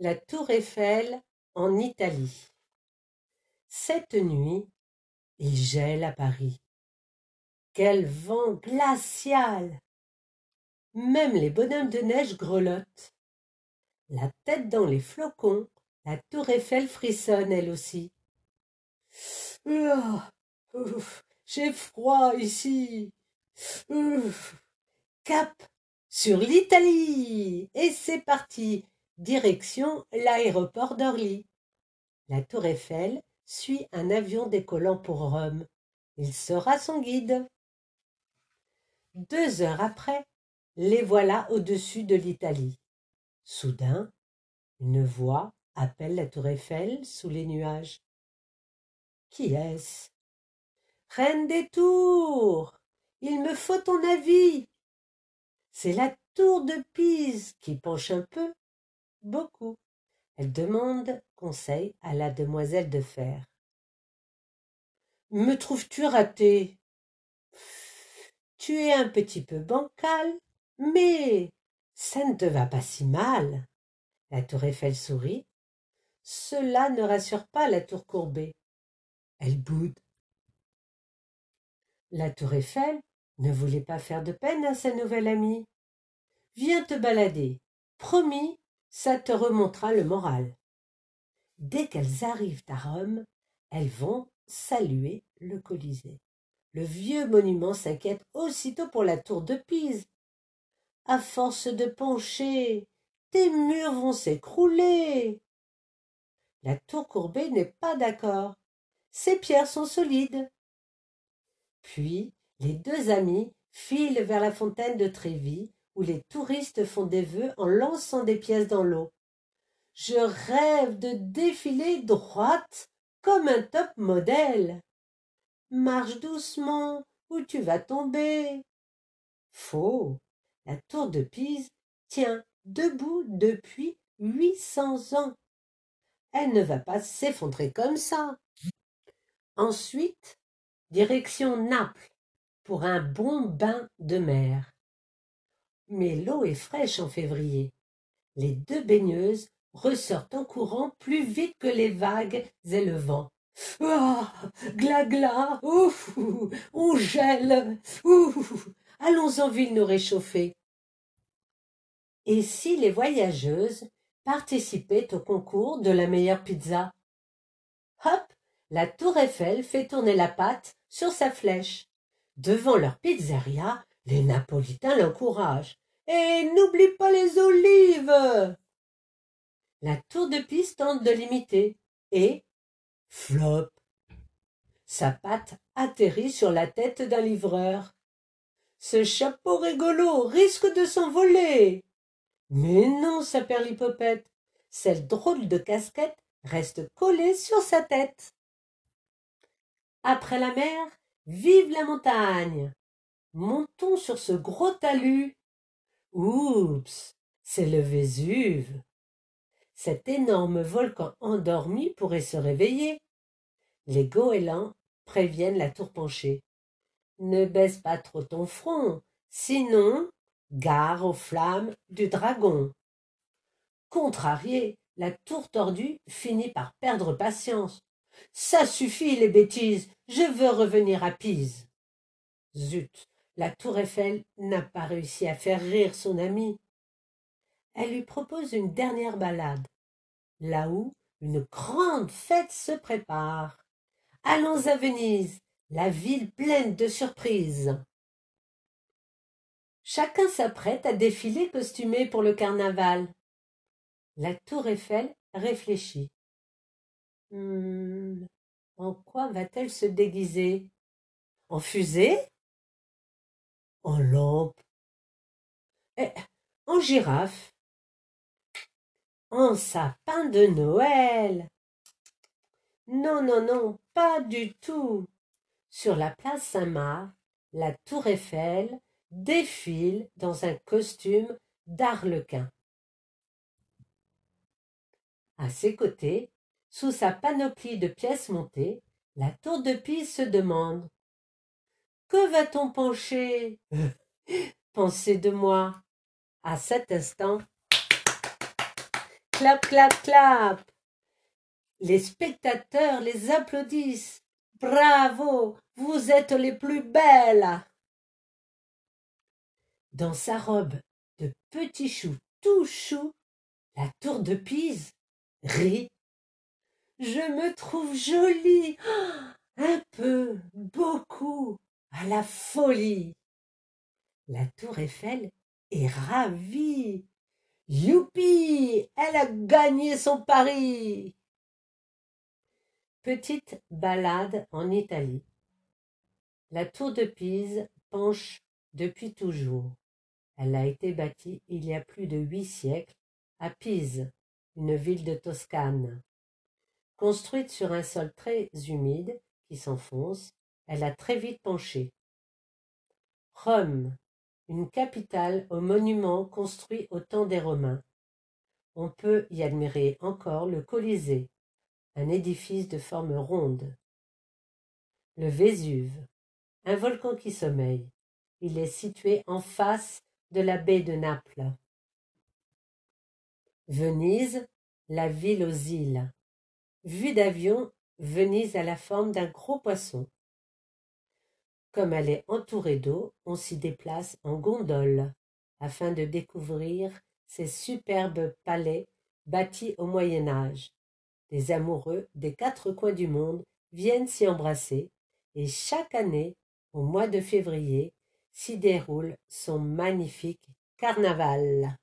La tour Eiffel en Italie. Cette nuit, il gèle à Paris. Quel vent glacial Même les bonhommes de neige grelottent. La tête dans les flocons, la tour Eiffel frissonne elle aussi. J'ai froid ici. cap sur l'Italie. Et c'est parti. Direction l'aéroport d'Orly. La tour Eiffel suit un avion décollant pour Rome. Il sera son guide. Deux heures après, les voilà au-dessus de l'Italie. Soudain, une voix appelle la tour Eiffel sous les nuages. Qui est-ce? Reine des tours Il me faut ton avis C'est la tour de Pise qui penche un peu beaucoup. Elle demande conseil à la demoiselle de fer. Me trouves-tu raté Tu es un petit peu bancal, mais ça ne te va pas si mal. La tour Eiffel sourit. Cela ne rassure pas la tour courbée. Elle boude. La tour Eiffel ne voulait pas faire de peine à sa nouvelle amie. Viens te balader. Promis, ça te remontera le moral. Dès qu'elles arrivent à Rome, elles vont saluer le Colisée. Le vieux monument s'inquiète aussitôt pour la tour de Pise. À force de pencher, tes murs vont s'écrouler. La tour courbée n'est pas d'accord. Ses pierres sont solides. Puis les deux amis filent vers la fontaine de Trévis où les touristes font des vœux en lançant des pièces dans l'eau. Je rêve de défiler droite comme un top modèle. Marche doucement ou tu vas tomber. Faux. La tour de Pise tient debout depuis huit cents ans. Elle ne va pas s'effondrer comme ça. Ensuite, direction Naples pour un bon bain de mer mais l'eau est fraîche en février. Les deux baigneuses ressortent en courant plus vite que les vagues et le vent. Ah, gla gla, ouf, on gèle, ouf, allons en ville nous réchauffer. Et si les voyageuses participaient au concours de la meilleure pizza? Hop, la tour Eiffel fait tourner la pâte sur sa flèche. Devant leur pizzeria, les Napolitains l'encouragent. Et n'oublie pas les olives. La tour de Pise tente de l'imiter. Et flop. Sa patte atterrit sur la tête d'un livreur. Ce chapeau rigolo risque de s'envoler. Mais non, sa perlipopette. Cette drôle de casquette reste collée sur sa tête. Après la mer, vive la montagne. Montons sur ce gros talus. Oups, c'est le Vésuve. Cet énorme volcan endormi pourrait se réveiller. Les goélands préviennent la tour penchée. Ne baisse pas trop ton front, sinon gare aux flammes du dragon. Contrariée, la tour tordue finit par perdre patience. Ça suffit les bêtises, je veux revenir à Pise. Zut, la tour Eiffel n'a pas réussi à faire rire son amie. Elle lui propose une dernière balade, là où une grande fête se prépare. Allons à Venise, la ville pleine de surprises. Chacun s'apprête à défiler costumé pour le carnaval. La tour Eiffel réfléchit. Hum, en quoi va-t-elle se déguiser? En fusée? En lampe, eh, en girafe, en sapin de Noël. Non, non, non, pas du tout. Sur la place Saint-Marc, la tour Eiffel défile dans un costume d'arlequin. À ses côtés, sous sa panoplie de pièces montées, la tour de Pise se demande que va-t-on pencher? Pensez de moi. À cet instant, Clap, clap, clap. Les spectateurs les applaudissent. Bravo, vous êtes les plus belles. Dans sa robe de petit chou tout chou, la tour de Pise rit. Je me trouve jolie, un peu, beaucoup, à la folie. La tour Eiffel est ravie. Youpi Elle a gagné son pari Petite balade en Italie. La tour de Pise penche depuis toujours. Elle a été bâtie il y a plus de huit siècles à Pise, une ville de Toscane. Construite sur un sol très humide qui s'enfonce, elle a très vite penché. Rome, une capitale aux monuments construits au temps des Romains. On peut y admirer encore le Colisée, un édifice de forme ronde. Le Vésuve, un volcan qui sommeille. Il est situé en face de la baie de Naples. Venise, la ville aux îles. Vue d'avion, Venise a la forme d'un gros poisson. Comme elle est entourée d'eau, on s'y déplace en gondole afin de découvrir ces superbes palais bâtis au Moyen Âge. Les amoureux des quatre coins du monde viennent s'y embrasser et chaque année, au mois de février, s'y déroule son magnifique carnaval.